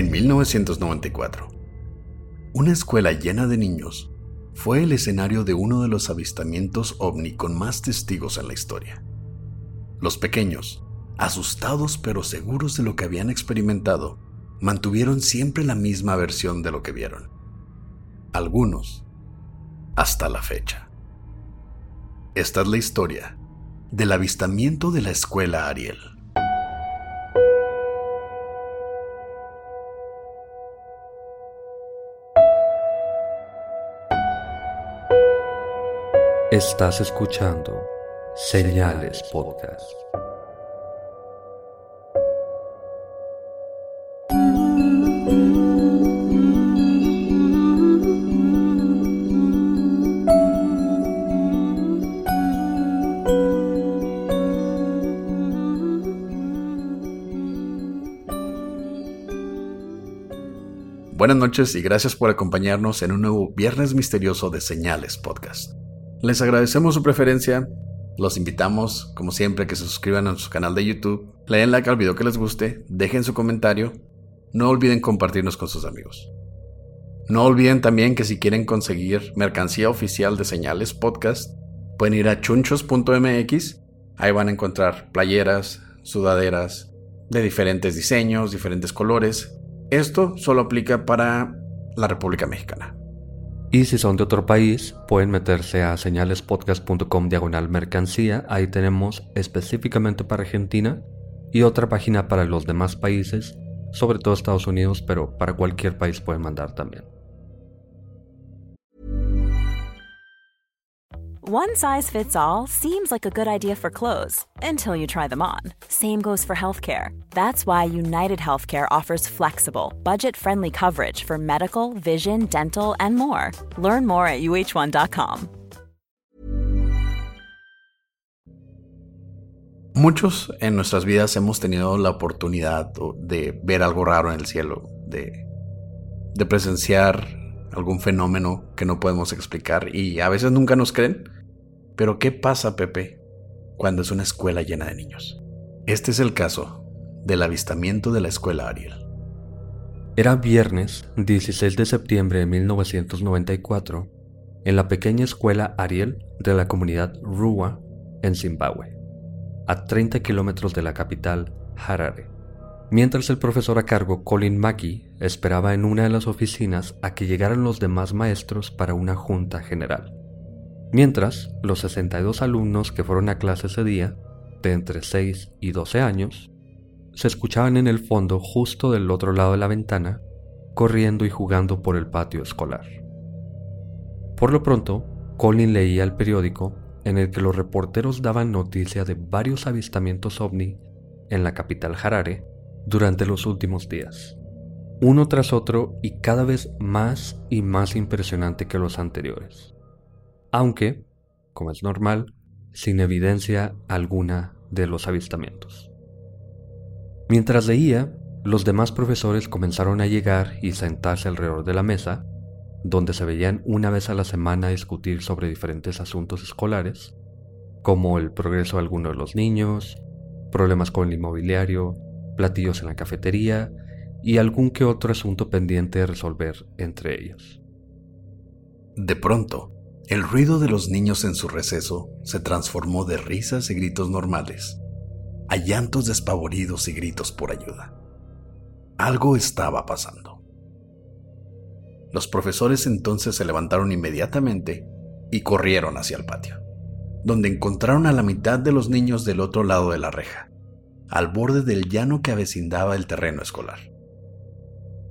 En 1994, una escuela llena de niños fue el escenario de uno de los avistamientos ovni con más testigos en la historia. Los pequeños, asustados pero seguros de lo que habían experimentado, mantuvieron siempre la misma versión de lo que vieron. Algunos, hasta la fecha. Esta es la historia del avistamiento de la escuela Ariel. Estás escuchando Señales Podcast. Buenas noches y gracias por acompañarnos en un nuevo Viernes Misterioso de Señales Podcast. Les agradecemos su preferencia. Los invitamos, como siempre, que se suscriban a su canal de YouTube, le den like al video que les guste, dejen su comentario. No olviden compartirnos con sus amigos. No olviden también que si quieren conseguir mercancía oficial de Señales Podcast, pueden ir a chunchos.mx. Ahí van a encontrar playeras, sudaderas de diferentes diseños, diferentes colores. Esto solo aplica para la República Mexicana. Y si son de otro país, pueden meterse a señalespodcast.com diagonal mercancía. Ahí tenemos específicamente para Argentina y otra página para los demás países, sobre todo Estados Unidos, pero para cualquier país pueden mandar también. One size fits all seems like a good idea for clothes until you try them on. Same goes for healthcare. That's why United Healthcare offers flexible, budget friendly coverage for medical, vision, dental, and more. Learn more at uh1.com. Muchos en nuestras vidas hemos tenido la oportunidad de ver algo raro en el cielo, de, de presenciar algún fenómeno que no podemos explicar y a veces nunca nos creen. Pero ¿qué pasa, Pepe, cuando es una escuela llena de niños? Este es el caso del avistamiento de la escuela Ariel. Era viernes 16 de septiembre de 1994 en la pequeña escuela Ariel de la comunidad Ruwa en Zimbabue, a 30 kilómetros de la capital Harare. Mientras el profesor a cargo Colin Mackey esperaba en una de las oficinas a que llegaran los demás maestros para una junta general. Mientras, los 62 alumnos que fueron a clase ese día, de entre 6 y 12 años, se escuchaban en el fondo justo del otro lado de la ventana, corriendo y jugando por el patio escolar. Por lo pronto, Colin leía el periódico en el que los reporteros daban noticia de varios avistamientos ovni en la capital Harare durante los últimos días, uno tras otro y cada vez más y más impresionante que los anteriores aunque, como es normal, sin evidencia alguna de los avistamientos. Mientras leía, los demás profesores comenzaron a llegar y sentarse alrededor de la mesa, donde se veían una vez a la semana discutir sobre diferentes asuntos escolares, como el progreso de de los niños, problemas con el inmobiliario, platillos en la cafetería y algún que otro asunto pendiente de resolver entre ellos. De pronto, el ruido de los niños en su receso se transformó de risas y gritos normales a llantos despavoridos y gritos por ayuda. Algo estaba pasando. Los profesores entonces se levantaron inmediatamente y corrieron hacia el patio, donde encontraron a la mitad de los niños del otro lado de la reja, al borde del llano que avecindaba el terreno escolar.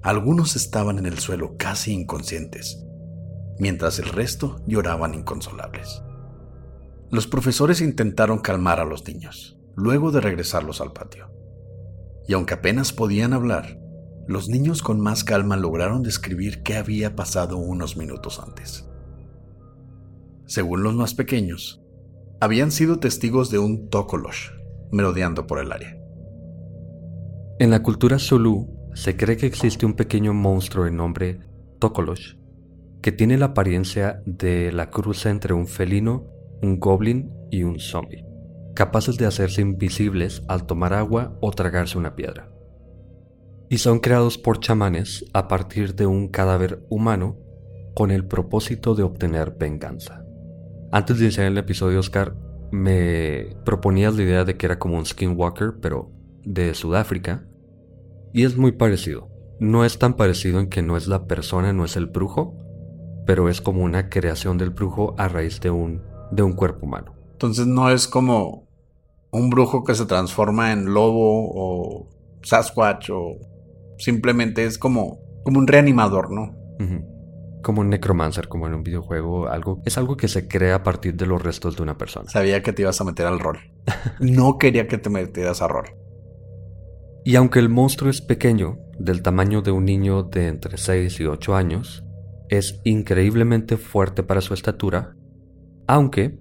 Algunos estaban en el suelo casi inconscientes, mientras el resto lloraban inconsolables. Los profesores intentaron calmar a los niños, luego de regresarlos al patio. Y aunque apenas podían hablar, los niños con más calma lograron describir qué había pasado unos minutos antes. Según los más pequeños, habían sido testigos de un tokolosh merodeando por el área. En la cultura Zulu se cree que existe un pequeño monstruo de nombre Tokolosh, que tiene la apariencia de la cruza entre un felino, un goblin y un zombie, capaces de hacerse invisibles al tomar agua o tragarse una piedra. Y son creados por chamanes a partir de un cadáver humano con el propósito de obtener venganza. Antes de iniciar el episodio, Oscar, me proponías la idea de que era como un skinwalker, pero de Sudáfrica. Y es muy parecido. No es tan parecido en que no es la persona, no es el brujo, pero es como una creación del brujo a raíz de un, de un cuerpo humano. Entonces no es como un brujo que se transforma en lobo o Sasquatch o simplemente es como, como un reanimador, ¿no? como un necromancer, como en un videojuego, algo es algo que se crea a partir de los restos de una persona. Sabía que te ibas a meter al rol. no quería que te metieras al rol. Y aunque el monstruo es pequeño, del tamaño de un niño de entre 6 y 8 años, es increíblemente fuerte para su estatura, aunque,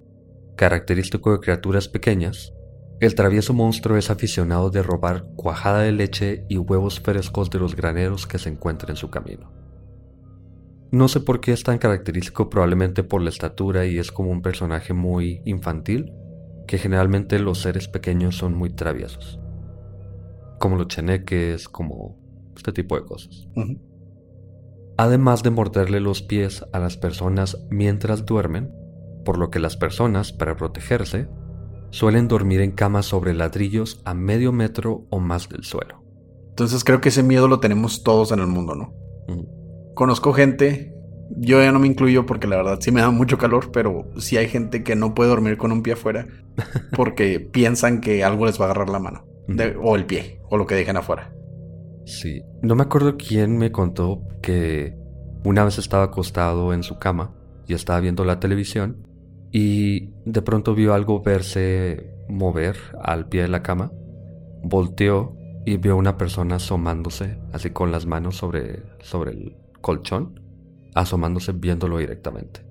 característico de criaturas pequeñas, el travieso monstruo es aficionado de robar cuajada de leche y huevos frescos de los graneros que se encuentran en su camino. No sé por qué es tan característico, probablemente por la estatura y es como un personaje muy infantil, que generalmente los seres pequeños son muy traviesos. Como los cheneques, como este tipo de cosas. Además de morderle los pies a las personas mientras duermen, por lo que las personas, para protegerse, suelen dormir en camas sobre ladrillos a medio metro o más del suelo. Entonces creo que ese miedo lo tenemos todos en el mundo, ¿no? conozco gente, yo ya no me incluyo porque la verdad sí me da mucho calor, pero sí hay gente que no puede dormir con un pie afuera porque piensan que algo les va a agarrar la mano, o el pie, o lo que dejen afuera. Sí, no me acuerdo quién me contó que una vez estaba acostado en su cama y estaba viendo la televisión y de pronto vio algo verse mover al pie de la cama, volteó y vio una persona asomándose así con las manos sobre, sobre el colchón, asomándose viéndolo directamente.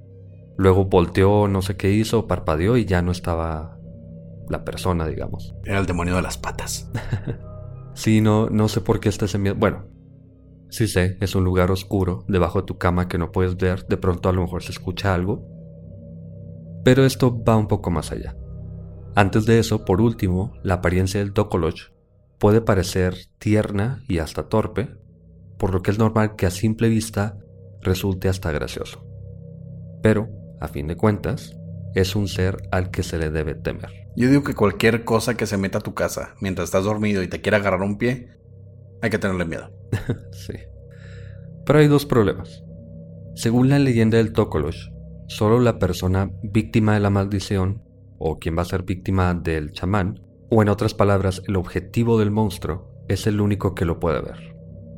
Luego volteó, no sé qué hizo, parpadeó y ya no estaba la persona, digamos. Era el demonio de las patas. sí, no, no sé por qué está ese miedo. Bueno, sí sé, es un lugar oscuro, debajo de tu cama que no puedes ver, de pronto a lo mejor se escucha algo. Pero esto va un poco más allá. Antes de eso, por último, la apariencia del Dokoloch puede parecer tierna y hasta torpe, por lo que es normal que a simple vista resulte hasta gracioso. Pero, a fin de cuentas, es un ser al que se le debe temer. Yo digo que cualquier cosa que se meta a tu casa mientras estás dormido y te quiera agarrar un pie, hay que tenerle miedo. sí. Pero hay dos problemas. Según la leyenda del Tokolosh, solo la persona víctima de la maldición, o quien va a ser víctima del chamán, o en otras palabras, el objetivo del monstruo, es el único que lo puede ver.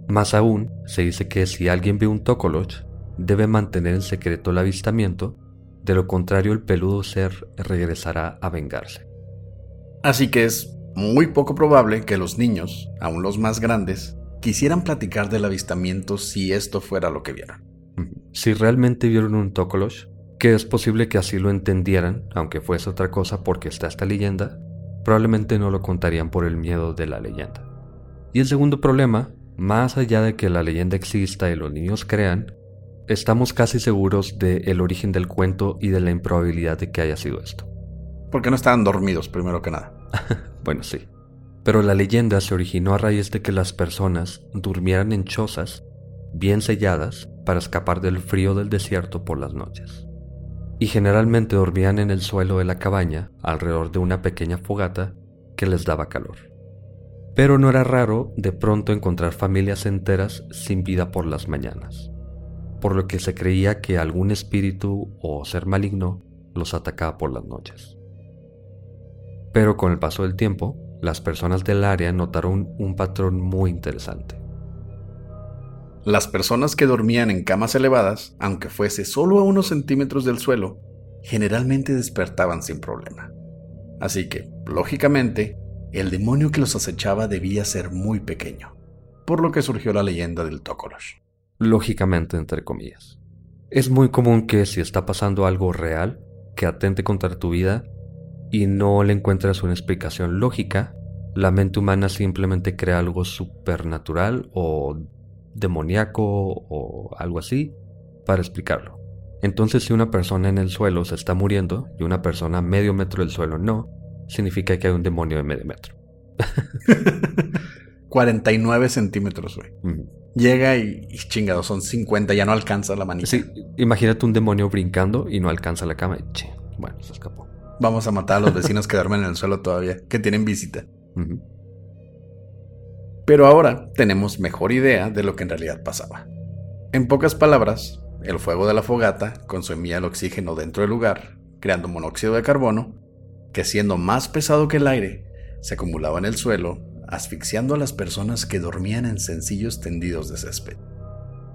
Más aún, se dice que si alguien ve un Tokoloch, debe mantener en secreto el avistamiento, de lo contrario el peludo ser regresará a vengarse. Así que es muy poco probable que los niños, aún los más grandes, quisieran platicar del avistamiento si esto fuera lo que vieron. Si realmente vieron un Tokoloch, que es posible que así lo entendieran, aunque fuese otra cosa porque está esta leyenda, probablemente no lo contarían por el miedo de la leyenda. Y el segundo problema más allá de que la leyenda exista y los niños crean, estamos casi seguros del origen del cuento y de la improbabilidad de que haya sido esto. Porque no estaban dormidos, primero que nada. bueno, sí. Pero la leyenda se originó a raíz de que las personas durmieran en chozas bien selladas para escapar del frío del desierto por las noches. Y generalmente dormían en el suelo de la cabaña alrededor de una pequeña fogata que les daba calor pero no era raro de pronto encontrar familias enteras sin vida por las mañanas, por lo que se creía que algún espíritu o ser maligno los atacaba por las noches. Pero con el paso del tiempo, las personas del área notaron un patrón muy interesante. Las personas que dormían en camas elevadas, aunque fuese solo a unos centímetros del suelo, generalmente despertaban sin problema. Así que, lógicamente, el demonio que los acechaba debía ser muy pequeño, por lo que surgió la leyenda del Tokolosh. Lógicamente, entre comillas. Es muy común que si está pasando algo real, que atente contra tu vida, y no le encuentras una explicación lógica, la mente humana simplemente crea algo supernatural o demoníaco o algo así para explicarlo. Entonces si una persona en el suelo se está muriendo y una persona a medio metro del suelo no, significa que hay un demonio de medio metro. 49 centímetros, güey. Llega y, y, chingado, son 50, ya no alcanza la manita. Sí, imagínate un demonio brincando y no alcanza la cama. Y, bueno, se escapó. Vamos a matar a los vecinos que duermen en el suelo todavía, que tienen visita. Pero ahora tenemos mejor idea de lo que en realidad pasaba. En pocas palabras, el fuego de la fogata consumía el oxígeno dentro del lugar, creando monóxido de carbono, que siendo más pesado que el aire, se acumulaba en el suelo, asfixiando a las personas que dormían en sencillos tendidos de césped.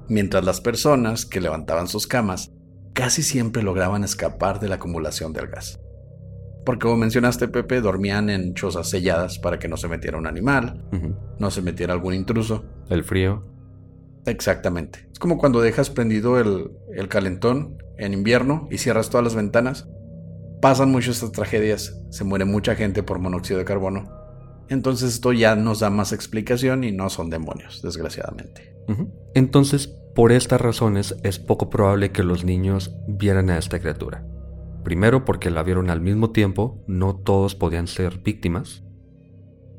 Mientras las personas que levantaban sus camas casi siempre lograban escapar de la acumulación del gas. Porque como mencionaste, Pepe, dormían en chozas selladas para que no se metiera un animal, no se metiera algún intruso. El frío. Exactamente. Es como cuando dejas prendido el, el calentón en invierno y cierras todas las ventanas. Pasan muchas estas tragedias, se muere mucha gente por monóxido de carbono. Entonces esto ya nos da más explicación y no son demonios, desgraciadamente. Entonces, por estas razones es poco probable que los niños vieran a esta criatura. Primero porque la vieron al mismo tiempo, no todos podían ser víctimas.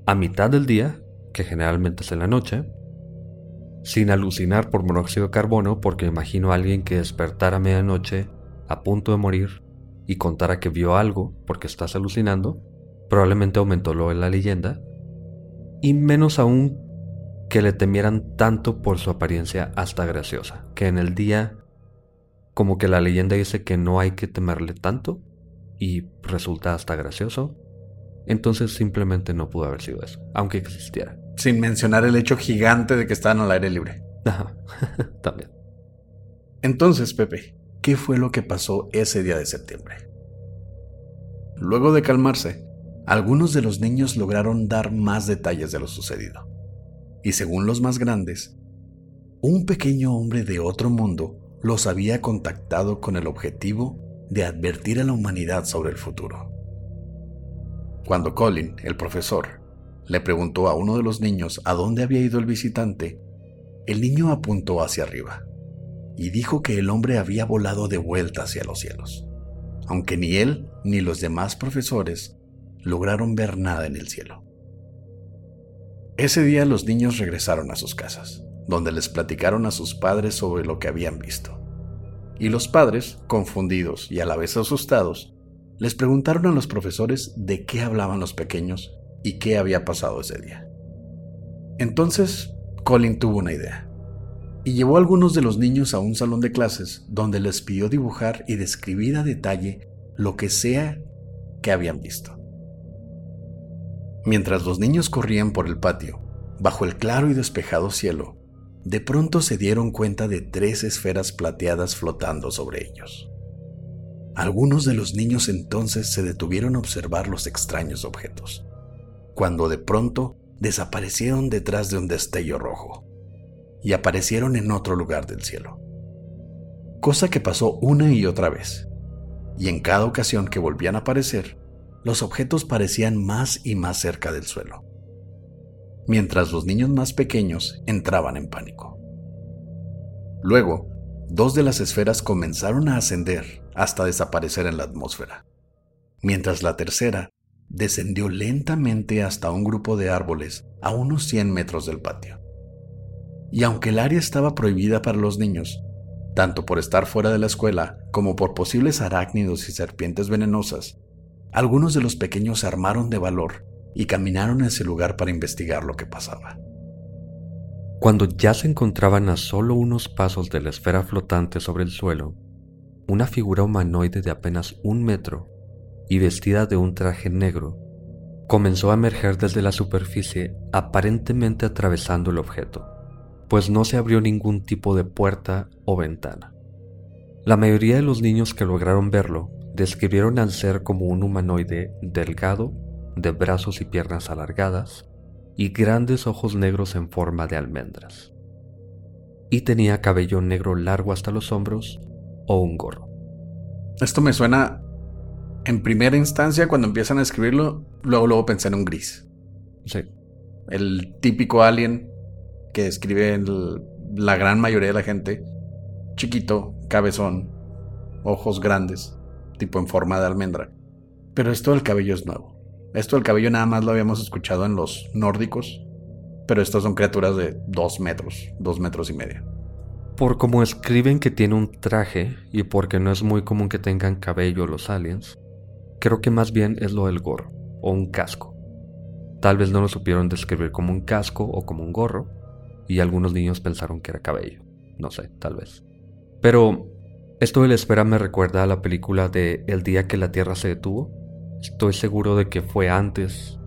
A mitad del día, que generalmente es en la noche, sin alucinar por monóxido de carbono, porque imagino a alguien que despertara a medianoche a punto de morir y contara que vio algo porque estás alucinando, probablemente aumentó lo de la leyenda, y menos aún que le temieran tanto por su apariencia hasta graciosa, que en el día como que la leyenda dice que no hay que temerle tanto y resulta hasta gracioso. Entonces simplemente no pudo haber sido eso, aunque existiera. Sin mencionar el hecho gigante de que estaban al aire libre. Ajá, también. Entonces, Pepe, ¿qué fue lo que pasó ese día de septiembre? Luego de calmarse, algunos de los niños lograron dar más detalles de lo sucedido. Y según los más grandes, un pequeño hombre de otro mundo los había contactado con el objetivo de advertir a la humanidad sobre el futuro. Cuando Colin, el profesor, le preguntó a uno de los niños a dónde había ido el visitante, el niño apuntó hacia arriba y dijo que el hombre había volado de vuelta hacia los cielos, aunque ni él ni los demás profesores lograron ver nada en el cielo. Ese día los niños regresaron a sus casas donde les platicaron a sus padres sobre lo que habían visto. Y los padres, confundidos y a la vez asustados, les preguntaron a los profesores de qué hablaban los pequeños y qué había pasado ese día. Entonces, Colin tuvo una idea y llevó a algunos de los niños a un salón de clases donde les pidió dibujar y describir a detalle lo que sea que habían visto. Mientras los niños corrían por el patio, bajo el claro y despejado cielo, de pronto se dieron cuenta de tres esferas plateadas flotando sobre ellos. Algunos de los niños entonces se detuvieron a observar los extraños objetos, cuando de pronto desaparecieron detrás de un destello rojo y aparecieron en otro lugar del cielo. Cosa que pasó una y otra vez, y en cada ocasión que volvían a aparecer, los objetos parecían más y más cerca del suelo mientras los niños más pequeños entraban en pánico. Luego, dos de las esferas comenzaron a ascender hasta desaparecer en la atmósfera, mientras la tercera descendió lentamente hasta un grupo de árboles a unos 100 metros del patio. Y aunque el área estaba prohibida para los niños, tanto por estar fuera de la escuela como por posibles arácnidos y serpientes venenosas, algunos de los pequeños se armaron de valor y caminaron a ese lugar para investigar lo que pasaba. Cuando ya se encontraban a solo unos pasos de la esfera flotante sobre el suelo, una figura humanoide de apenas un metro y vestida de un traje negro comenzó a emerger desde la superficie aparentemente atravesando el objeto, pues no se abrió ningún tipo de puerta o ventana. La mayoría de los niños que lograron verlo describieron al ser como un humanoide delgado, de brazos y piernas alargadas, y grandes ojos negros en forma de almendras. Y tenía cabello negro largo hasta los hombros o un gorro. Esto me suena, en primera instancia, cuando empiezan a escribirlo, luego luego pensé en un gris. Sí. El típico alien que escribe la gran mayoría de la gente. Chiquito, cabezón, ojos grandes, tipo en forma de almendra. Pero esto del cabello es nuevo. Esto del cabello nada más lo habíamos escuchado en los nórdicos, pero estas son criaturas de dos metros, dos metros y medio. Por como escriben que tiene un traje y porque no es muy común que tengan cabello los aliens, creo que más bien es lo del gorro o un casco. Tal vez no lo supieron describir como un casco o como un gorro, y algunos niños pensaron que era cabello. No sé, tal vez. Pero esto de la esfera me recuerda a la película de El día que la Tierra se detuvo, Estoy seguro de que fue antes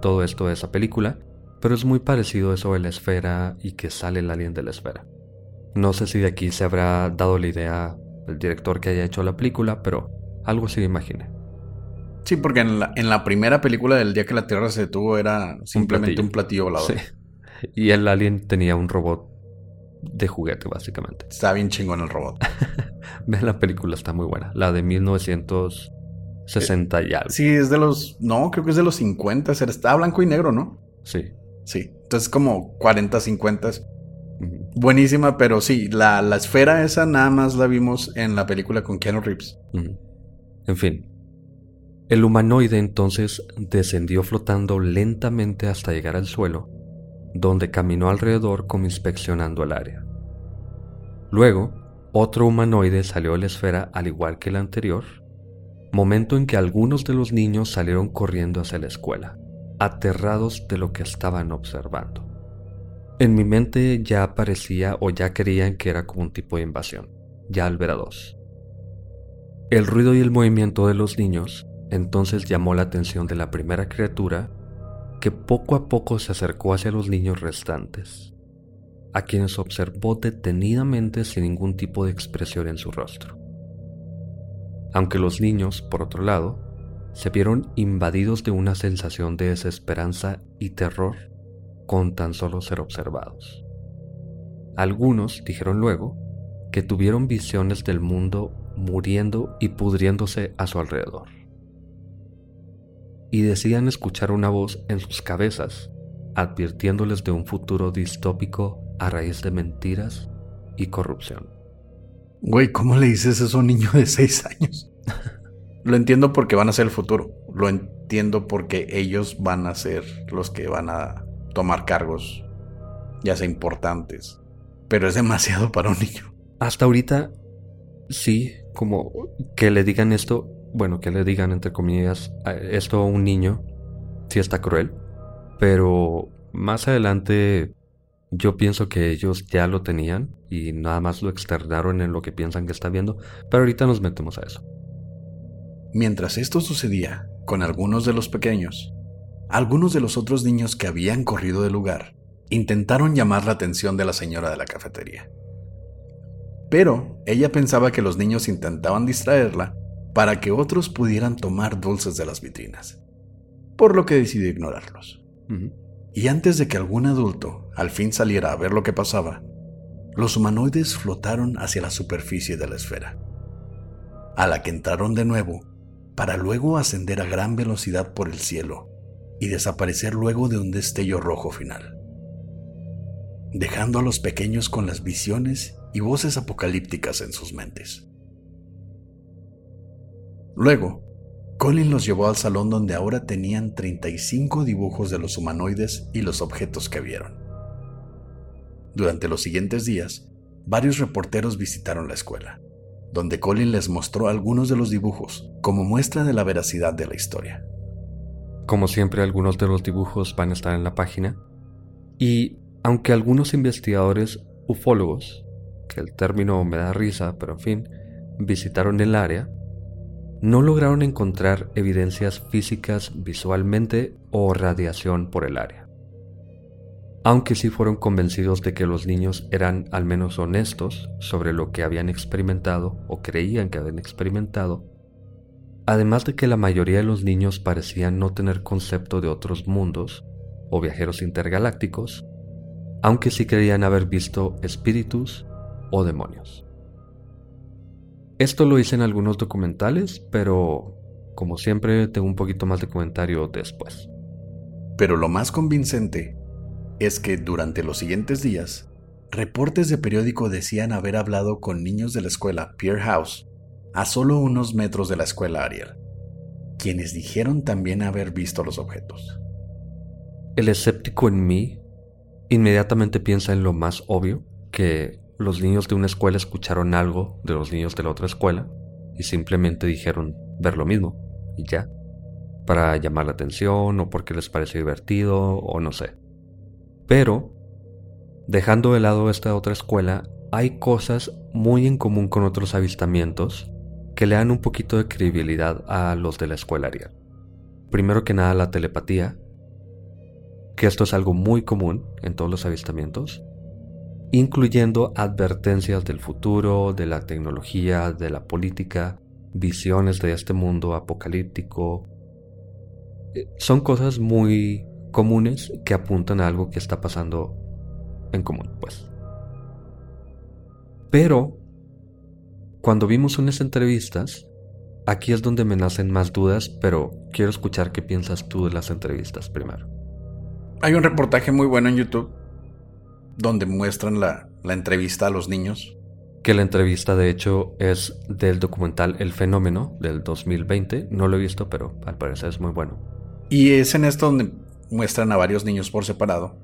todo esto de esa película, pero es muy parecido eso de la esfera y que sale el alien de la esfera. No sé si de aquí se habrá dado la idea el director que haya hecho la película, pero algo sí me imaginé. Sí, porque en la, en la primera película del día que la Tierra se detuvo era simplemente un platillo, volador. Sí. Y el alien tenía un robot de juguete, básicamente. Está bien chingón el robot. Vean la película, está muy buena. La de 1900. 60 y algo. Sí, es de los. No, creo que es de los 50. Está blanco y negro, ¿no? Sí. Sí. Entonces, como 40, 50. Buenísima, pero sí, la, la, esfera esa nada más la vimos en la película con Keanu Reeves. En fin. El humanoide entonces descendió flotando lentamente hasta llegar al suelo, donde caminó alrededor como inspeccionando el área. Luego, otro humanoide salió de la esfera al igual que el anterior momento en que algunos de los niños salieron corriendo hacia la escuela, aterrados de lo que estaban observando. En mi mente ya aparecía o ya creían que era como un tipo de invasión, ya al ver a dos. El ruido y el movimiento de los niños entonces llamó la atención de la primera criatura que poco a poco se acercó hacia los niños restantes, a quienes observó detenidamente sin ningún tipo de expresión en su rostro aunque los niños, por otro lado, se vieron invadidos de una sensación de desesperanza y terror con tan solo ser observados. Algunos dijeron luego que tuvieron visiones del mundo muriendo y pudriéndose a su alrededor. Y decían escuchar una voz en sus cabezas advirtiéndoles de un futuro distópico a raíz de mentiras y corrupción. Güey, ¿cómo le dices eso a un niño de 6 años? Lo entiendo porque van a ser el futuro. Lo entiendo porque ellos van a ser los que van a tomar cargos, ya sea importantes. Pero es demasiado para un niño. Hasta ahorita, sí, como que le digan esto, bueno, que le digan entre comillas esto a un niño, sí está cruel. Pero más adelante yo pienso que ellos ya lo tenían y nada más lo externaron en lo que piensan que está viendo, pero ahorita nos metemos a eso. Mientras esto sucedía con algunos de los pequeños, algunos de los otros niños que habían corrido del lugar intentaron llamar la atención de la señora de la cafetería. Pero ella pensaba que los niños intentaban distraerla para que otros pudieran tomar dulces de las vitrinas, por lo que decidió ignorarlos. Y antes de que algún adulto al fin saliera a ver lo que pasaba, los humanoides flotaron hacia la superficie de la esfera, a la que entraron de nuevo para luego ascender a gran velocidad por el cielo y desaparecer luego de un destello rojo final, dejando a los pequeños con las visiones y voces apocalípticas en sus mentes. Luego, Colin los llevó al salón donde ahora tenían 35 dibujos de los humanoides y los objetos que vieron. Durante los siguientes días, varios reporteros visitaron la escuela, donde Colin les mostró algunos de los dibujos como muestra de la veracidad de la historia. Como siempre, algunos de los dibujos van a estar en la página. Y aunque algunos investigadores ufólogos, que el término me da risa, pero en fin, visitaron el área, no lograron encontrar evidencias físicas visualmente o radiación por el área. Aunque sí fueron convencidos de que los niños eran al menos honestos sobre lo que habían experimentado o creían que habían experimentado, además de que la mayoría de los niños parecían no tener concepto de otros mundos o viajeros intergalácticos, aunque sí creían haber visto espíritus o demonios. Esto lo hice en algunos documentales, pero como siempre tengo un poquito más de comentario después. Pero lo más convincente es que durante los siguientes días, reportes de periódico decían haber hablado con niños de la escuela Pierre House a solo unos metros de la escuela Ariel, quienes dijeron también haber visto los objetos. El escéptico en mí inmediatamente piensa en lo más obvio, que los niños de una escuela escucharon algo de los niños de la otra escuela y simplemente dijeron ver lo mismo y ya, para llamar la atención o porque les pareció divertido o no sé. Pero, dejando de lado esta otra escuela, hay cosas muy en común con otros avistamientos que le dan un poquito de credibilidad a los de la escuela Ariel. Primero que nada la telepatía, que esto es algo muy común en todos los avistamientos, incluyendo advertencias del futuro, de la tecnología, de la política, visiones de este mundo apocalíptico. Eh, son cosas muy comunes que apuntan a algo que está pasando en común, pues. Pero, cuando vimos unas entrevistas, aquí es donde me nacen más dudas, pero quiero escuchar qué piensas tú de las entrevistas primero. Hay un reportaje muy bueno en YouTube donde muestran la, entrevista a los niños. Que la entrevista de hecho es del documental El Fenómeno del 2020. No lo he visto, pero al parecer es muy bueno. Y es en esto donde muestran a varios niños por separado.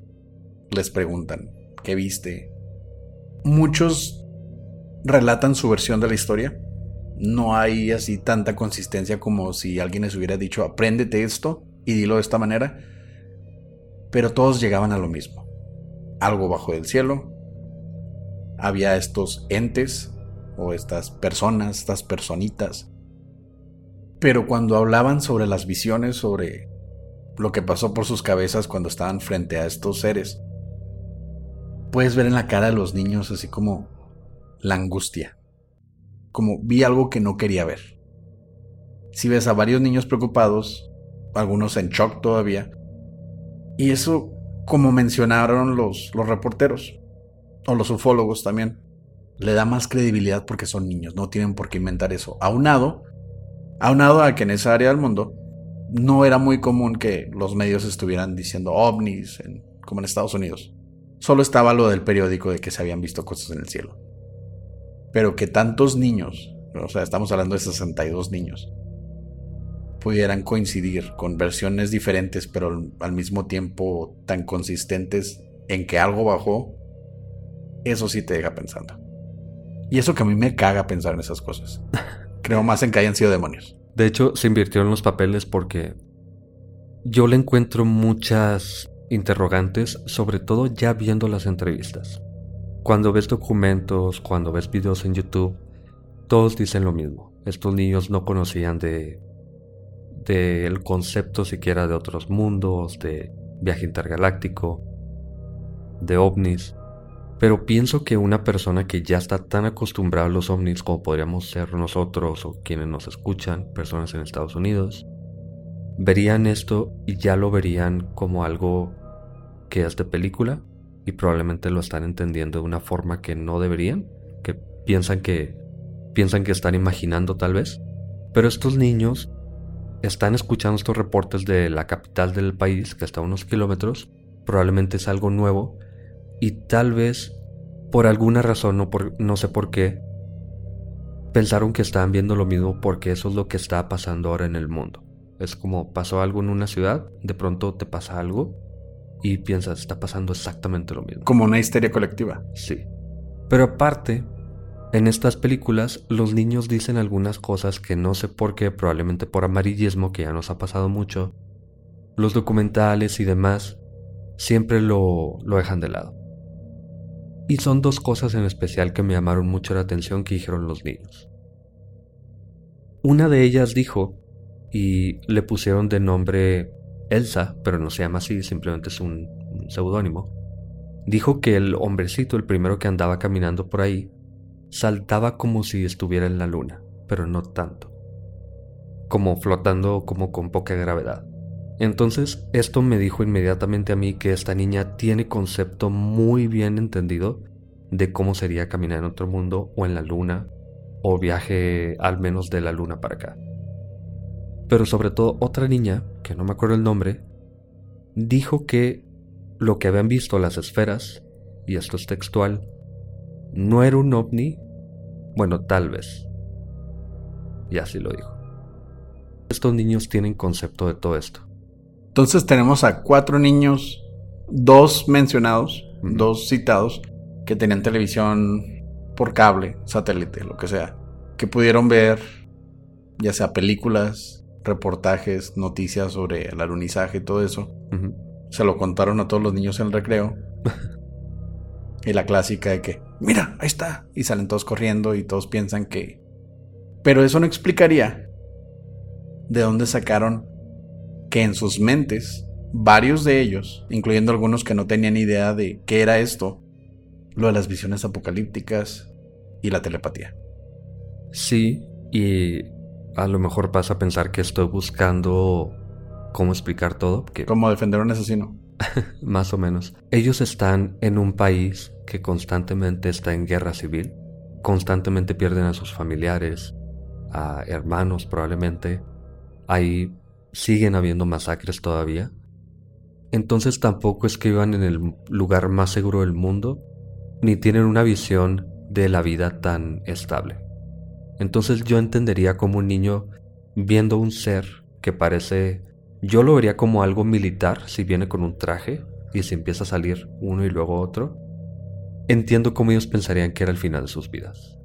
Les preguntan, ¿qué viste? Muchos relatan su versión de la historia. No hay así tanta consistencia como si alguien les hubiera dicho, apréndete esto y dilo de esta manera. Pero todos llegaban a lo mismo algo bajo del cielo. Había estos entes o estas personas, estas personitas. Pero cuando hablaban sobre las visiones, sobre lo que pasó por sus cabezas cuando estaban frente a estos seres, puedes ver en la cara de los niños así como la angustia. Como vi algo que no quería ver. Si ves a varios niños preocupados, algunos en shock todavía, y eso como mencionaron los, los reporteros o los ufólogos también, le da más credibilidad porque son niños, no tienen por qué inventar eso. Aunado, aunado a que en esa área del mundo no era muy común que los medios estuvieran diciendo ovnis, como en Estados Unidos. Solo estaba lo del periódico de que se habían visto cosas en el cielo. Pero que tantos niños, o sea, estamos hablando de 62 niños, pudieran coincidir con versiones diferentes, pero al mismo tiempo tan consistentes en que algo bajó, eso sí te deja pensando. Y eso que a mí me caga pensar en esas cosas. Creo más en que hayan sido demonios. De hecho, se invirtió en los papeles porque yo le encuentro muchas interrogantes, sobre todo ya viendo las entrevistas. Cuando ves documentos, cuando ves videos en YouTube, todos dicen lo mismo. Estos niños no conocían de del concepto siquiera de otros mundos, de viaje intergaláctico, de ovnis. Pero pienso que una persona que ya está tan acostumbrada a los ovnis como podríamos ser nosotros o quienes nos escuchan, personas en Estados Unidos, verían esto y ya lo verían como algo que es de película y probablemente lo están entendiendo de una forma que no deberían, que piensan que piensan que están imaginando tal vez. Pero estos niños están escuchando estos reportes de la capital del país, que está a unos kilómetros, probablemente es algo nuevo, y tal vez por alguna razón, no, por, no sé por qué, pensaron que estaban viendo lo mismo porque eso es lo que está pasando ahora en el mundo. Es como pasó algo en una ciudad, de pronto te pasa algo y piensas, está pasando exactamente lo mismo. Como una histeria colectiva. Sí. Pero aparte, en estas películas los niños dicen algunas cosas que no sé por qué, probablemente por amarillismo que ya nos ha pasado mucho. Los documentales y demás siempre lo, lo dejan de lado. Y son dos cosas en especial que me llamaron mucho la atención que dijeron los niños. Una de ellas dijo, y le pusieron de nombre Elsa, pero no se llama así, simplemente es un, seudónimo, dijo que el hombrecito, el primero que andaba caminando por ahí, saltaba como si estuviera en la luna, pero no tanto, como flotando como con poca gravedad. Entonces, esto me dijo inmediatamente a mí que esta niña tiene concepto muy bien entendido de cómo sería caminar en otro mundo o en la luna o viaje al menos de la luna para acá. Pero sobre todo otra niña, que no me acuerdo el nombre, dijo que lo que habían visto las esferas, y esto es textual, no era un ovni, bueno, tal vez. Y así lo dijo. Estos niños tienen concepto de todo esto. Entonces tenemos a cuatro niños, dos mencionados, dos citados, que tenían televisión por cable, satélite, lo que sea, que pudieron ver ya sea películas, reportajes, noticias sobre el alunizaje y todo eso. Se lo contaron a todos los niños en el recreo. y la clásica de que, mira, ahí está. Y salen todos corriendo y todos piensan que... Pero eso no explicaría de dónde sacaron que en sus mentes, varios de ellos, incluyendo algunos que no tenían idea de qué era esto, lo de las visiones apocalípticas y la telepatía. Sí, y a lo mejor pasa a pensar que estoy buscando cómo explicar todo. Que... Como defender a un asesino. Más o menos. Ellos están en un país que constantemente está en guerra civil, constantemente pierden a sus familiares, a hermanos probablemente. Ahí siguen habiendo masacres todavía. Entonces tampoco es que vivan en el lugar más seguro del mundo ni tienen una visión de la vida tan estable. Entonces yo entendería como un niño viendo un ser que parece, yo lo vería como algo militar si viene con un traje y se empieza a salir uno y luego otro. Entiendo cómo ellos pensarían que era el final de sus vidas.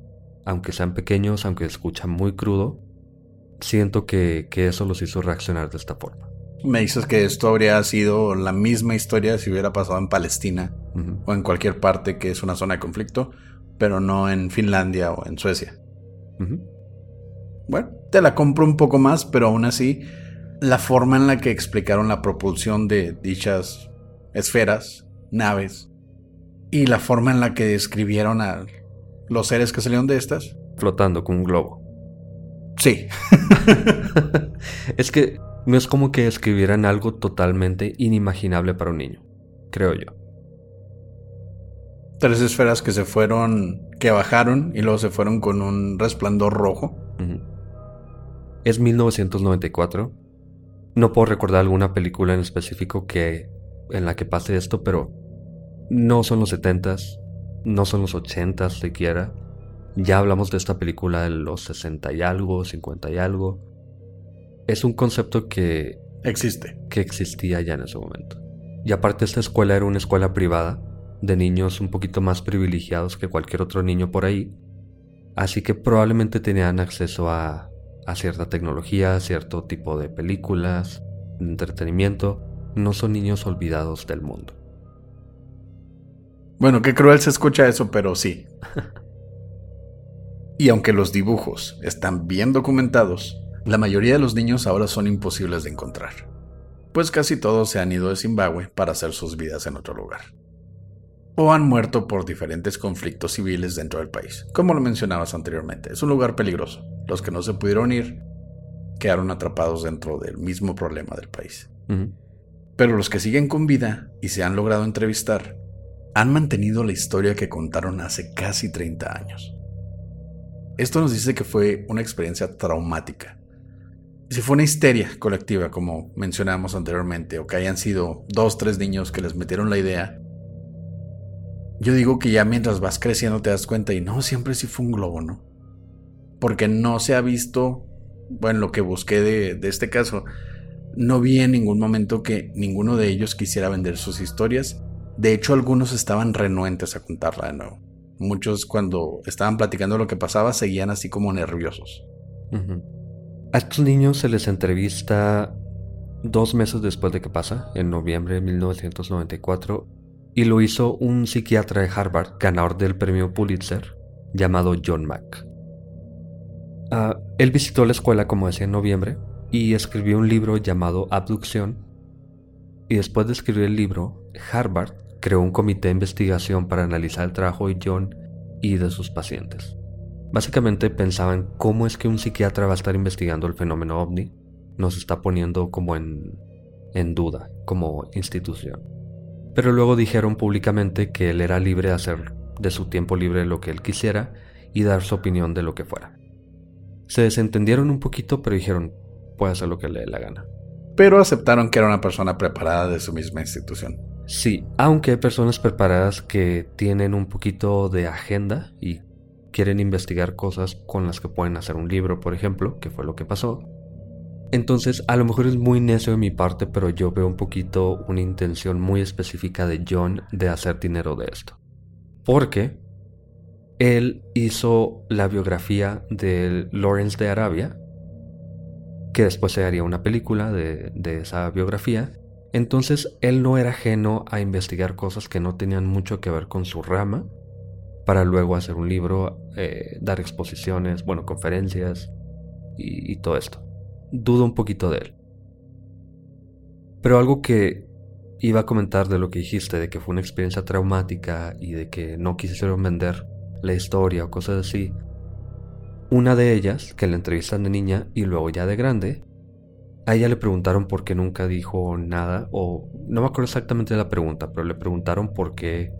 Aunque sean pequeños, aunque escuchan muy crudo, siento que, que eso los hizo reaccionar de esta forma. Me dices que esto habría sido la misma historia si hubiera pasado en Palestina o en cualquier parte que es una zona de conflicto, pero no en Finlandia o en Suecia. Bueno, te la compro un poco más, pero aún así, la forma en la que explicaron la propulsión de dichas esferas, naves, y la forma en la que describieron a los seres que salieron de estas. Flotando con un globo. Sí. es que no es como que escribieran algo totalmente inimaginable para un niño, creo yo. Tres esferas que se fueron, que bajaron y luego se fueron con un resplandor rojo. Es 1994. No puedo recordar alguna película en específico que en la que pase esto, pero no son los 70s, no son los 80s siquiera. Ya hablamos de esta película de los 60 y algo, 50 y algo es un concepto que... Existe. Que existía ya en ese momento. Y aparte esta escuela era una escuela privada, de niños un poquito más privilegiados que cualquier otro niño por ahí. Así que probablemente tenían acceso a, a cierta tecnología, a cierto tipo de películas, de entretenimiento. No son niños olvidados del mundo. Bueno, qué cruel se escucha eso, pero sí. y aunque los dibujos están bien documentados, la mayoría de los niños ahora son imposibles de encontrar, pues casi todos se han ido de Zimbabue para hacer sus vidas en otro lugar. O han muerto por diferentes conflictos civiles dentro del país. Como lo mencionabas anteriormente, es un lugar peligroso. Los que no se pudieron ir quedaron atrapados dentro del mismo problema del país. Pero los que siguen con vida y se han logrado entrevistar han mantenido la historia que contaron hace casi 30 años. Esto nos dice que fue una experiencia traumática si fue una histeria colectiva, como mencionamos anteriormente, o que hayan sido dos, tres niños que les metieron la idea, yo digo que ya mientras vas creciendo te das cuenta y no, siempre sí fue un globo, ¿no? Porque no se ha visto, bueno, lo que busqué de, este caso, no vi en ningún momento que ninguno de ellos quisiera vender sus historias. De hecho, algunos estaban renuentes a contarla de nuevo. Muchos cuando estaban platicando lo que pasaba seguían así como nerviosos. A estos niños se les entrevista dos meses después de que pasa, en noviembre de 1994, y lo hizo un psiquiatra de Harvard, ganador del premio Pulitzer, llamado John Mack. Ah, él visitó la escuela, como decía, en noviembre y escribió un libro llamado Abducción. Y después de escribir el libro, Harvard creó un comité de investigación para analizar el trabajo de John y de sus pacientes. Básicamente pensaban cómo es que un psiquiatra va a estar investigando el fenómeno ovni, nos está poniendo como en, en duda como institución. Pero luego dijeron públicamente que él era libre de hacer de su tiempo libre lo que él quisiera y dar su opinión de lo que fuera. Se desentendieron un poquito, pero dijeron, puede hacer lo que le dé la gana. Pero aceptaron que era una persona preparada de su misma institución. Sí, aunque hay personas preparadas que tienen un poquito de agenda y quieren investigar cosas con las que pueden hacer un libro, por ejemplo, que fue lo que pasó. Entonces, a lo mejor es muy necio de mi parte, pero yo veo un poquito una intención muy específica de John de hacer dinero de esto. Porque él hizo la biografía de Lawrence de Arabia, que después se haría una película de, esa biografía. Entonces él no era ajeno a investigar cosas que no tenían mucho que ver con su rama, para luego hacer un libro, eh, dar exposiciones, bueno, conferencias y, y todo esto. Dudo un poquito de él. Pero algo que iba a comentar de lo que dijiste, de que fue una experiencia traumática y de que no quisieron vender la historia o cosas así. Una de ellas, que la entrevistan de niña y luego ya de grande, a ella le preguntaron por qué nunca dijo nada, o no me acuerdo exactamente la pregunta, pero le preguntaron por qué,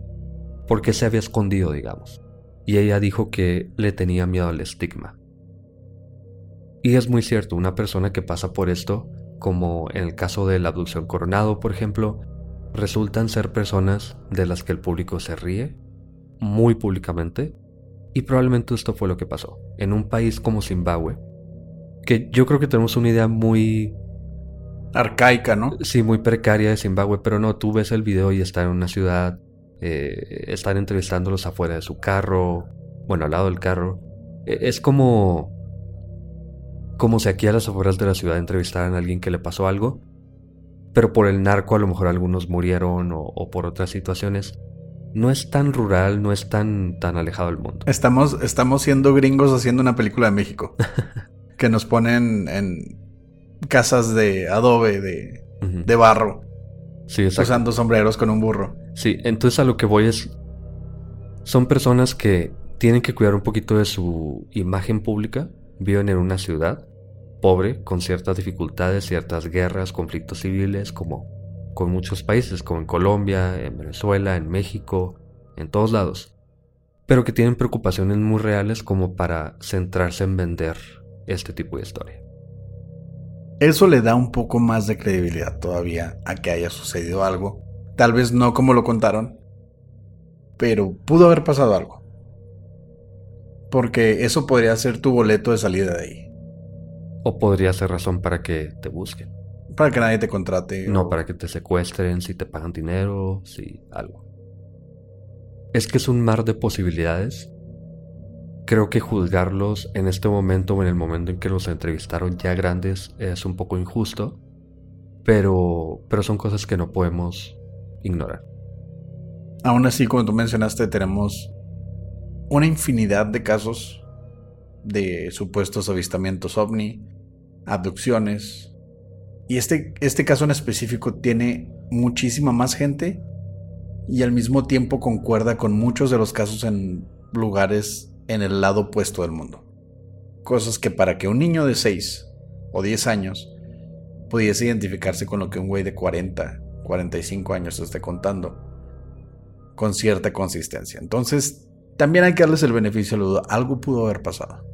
por qué se había escondido, digamos. Y ella dijo que le tenía miedo al estigma. Y es muy cierto, una persona que pasa por esto, como en el caso de la abducción coronado, por ejemplo, resultan ser personas de las que el público se ríe muy públicamente y probablemente esto fue lo que pasó. En un país como Zimbabue, que yo creo que tenemos una idea muy... Arcaica, ¿no? Sí, muy precaria de Zimbabue, pero no, tú ves el video y está en una ciudad, eh, están entrevistándolos afuera de su carro, bueno, al lado del carro. E, es como... Como si aquí a las afueras de la ciudad entrevistaran a alguien que le pasó algo, pero por el narco a lo mejor algunos murieron o por otras situaciones no es tan rural, no es tan, tan alejado del mundo. Estamos, estamos siendo gringos haciendo una película de México. que nos ponen en casas de adobe, de, de barro. Sí, Usando sombreros con un burro. Sí, entonces a lo que voy es. Son personas que tienen que cuidar un poquito de su imagen pública. Viven en una ciudad pobre, con ciertas dificultades, ciertas guerras, conflictos civiles, como con muchos países, como en Colombia, en Venezuela, en México, en todos lados, pero que tienen preocupaciones muy reales como para centrarse en vender este tipo de historia. Eso le da un poco más de credibilidad todavía a que haya sucedido algo, tal vez no como lo contaron, pero pudo haber pasado algo. Porque eso podría ser tu boleto de salida de ahí. O podría ser razón para que te busquen. Para que nadie te contrate. No, para que te secuestren, si te pagan dinero, si algo. Es que es un mar de posibilidades. Creo que juzgarlos en este momento o en el momento en que los entrevistaron ya grandes es un poco injusto, pero, pero son cosas que no podemos ignorar. Aún así, como tú mencionaste, tenemos una infinidad de casos de supuestos avistamientos ovni, abducciones, y este, este caso en específico tiene muchísima más gente y al mismo tiempo concuerda con muchos de los casos en lugares en el lado opuesto del mundo. Cosas que para que un niño de 6 o 10 años pudiese identificarse con lo que un güey de 40, 45 años esté contando, con cierta consistencia. Entonces, también hay que darles el beneficio de la duda. Algo pudo haber pasado.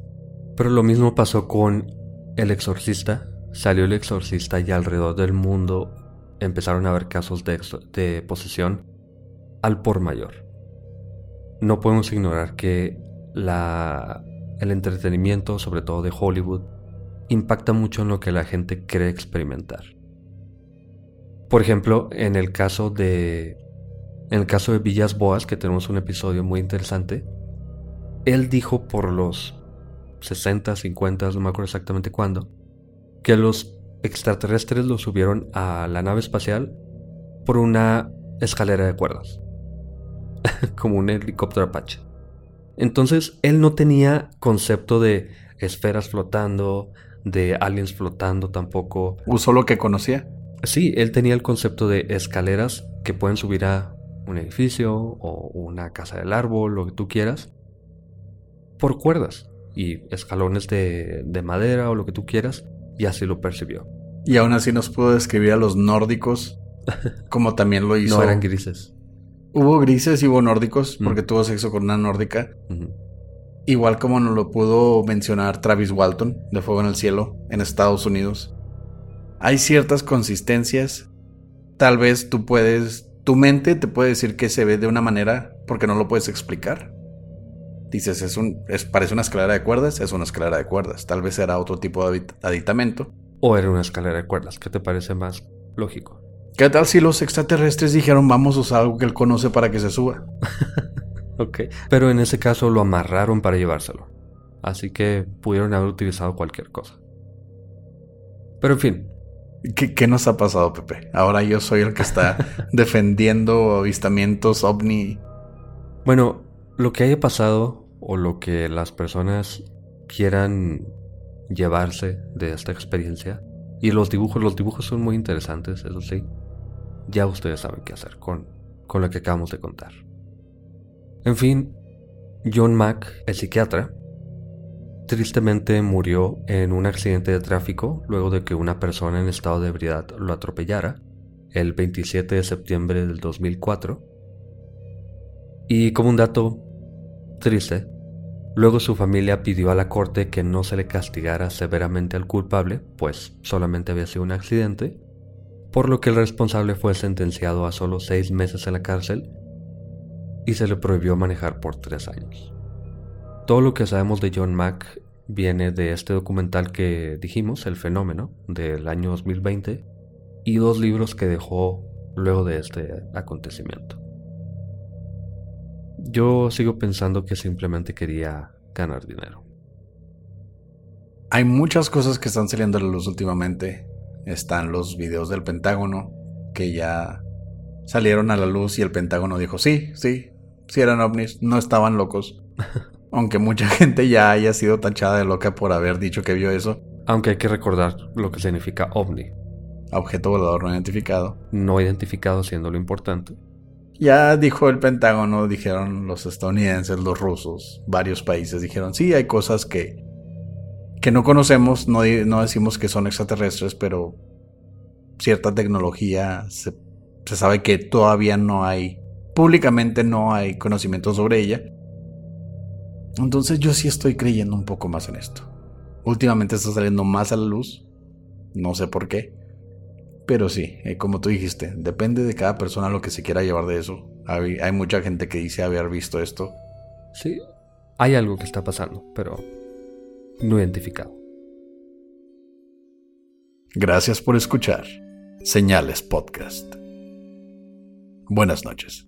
Pero lo mismo pasó con El Exorcista Salió el exorcista y alrededor del mundo empezaron a haber casos de, posesión al por mayor. No podemos ignorar que el entretenimiento, sobre todo de Hollywood, impacta mucho en lo que la gente cree experimentar. Por ejemplo, en el caso de en el caso de Villas Boas, que tenemos un episodio muy interesante, él dijo por los 60, 50, no me acuerdo exactamente cuándo, que los extraterrestres lo subieron a la nave espacial por una escalera de cuerdas, como un helicóptero Apache. Entonces él no tenía concepto de esferas flotando, de aliens flotando tampoco. ¿Usó lo que conocía? Sí, él tenía el concepto de escaleras que pueden subir a un edificio o una casa del árbol, lo que tú quieras, por cuerdas y escalones de, de madera o lo que tú quieras, y así lo percibió. Y aún así nos pudo describir a los nórdicos, como también lo hizo. No eran grises. Hubo grises y hubo nórdicos, Mm. porque tuvo sexo con una nórdica. Igual como nos lo pudo mencionar Travis Walton, de Fuego en el Cielo, en Estados Unidos. Hay ciertas consistencias. Tal vez tú puedes. Tu mente te puede decir que se ve de una manera porque no lo puedes explicar. Dices, es un, es, parece una escalera de cuerdas, es una escalera de cuerdas. Tal vez era otro tipo de adit- aditamento. O era una escalera de cuerdas, ¿qué te parece más lógico? ¿Qué tal si los extraterrestres dijeron vamos a usar algo que él conoce para que se suba? Ok. Pero en ese caso lo amarraron para llevárselo. Así que pudieron haber utilizado cualquier cosa. Pero en fin, ¿Qué, qué nos ha pasado, Pepe? Ahora yo soy el que está defendiendo avistamientos ovni. Bueno, lo que haya pasado o lo que las personas quieran llevarse de esta experiencia y los dibujos, los dibujos son muy interesantes, eso sí. Ya ustedes saben qué hacer con, con lo que acabamos de contar. En fin, John Mack, el psiquiatra, tristemente murió en un accidente de tráfico luego de que una persona en estado de ebriedad lo atropellara el 27 de septiembre del 2004 y como un dato triste, luego su familia pidió a la corte que no se le castigara severamente al culpable, pues solamente había sido un accidente, por lo que el responsable fue sentenciado a solo seis meses en la cárcel y se le prohibió manejar por tres años. Todo lo que sabemos de John Mack viene de este documental que dijimos, El Fenómeno, del año 2020, y dos libros que dejó luego de este acontecimiento. Yo sigo pensando que simplemente quería ganar dinero. Hay muchas cosas que están saliendo a la luz últimamente. Están los videos del Pentágono que ya salieron a la luz y el Pentágono dijo, sí, sí, sí eran ovnis, no estaban locos. Aunque mucha gente ya haya sido tachada de loca por haber dicho que vio eso. Aunque hay que recordar lo que significa ovni, Objeto volador no identificado. no identificado siendo lo importante. Ya dijo el Pentágono, dijeron los estadounidenses, los rusos, varios países dijeron, sí, hay cosas que, que no conocemos, no, no decimos que son extraterrestres, pero cierta tecnología se, se sabe que todavía no hay, públicamente no hay conocimiento sobre ella. Entonces yo sí estoy creyendo un poco más en esto. Últimamente está saliendo más a la luz, no sé por qué. Pero sí, eh, como tú dijiste, depende de cada persona lo que se quiera llevar de eso. Hay, hay mucha gente que dice haber visto esto. Sí, hay algo que está pasando, pero no identificado. Gracias por escuchar Señales Podcast. Buenas noches.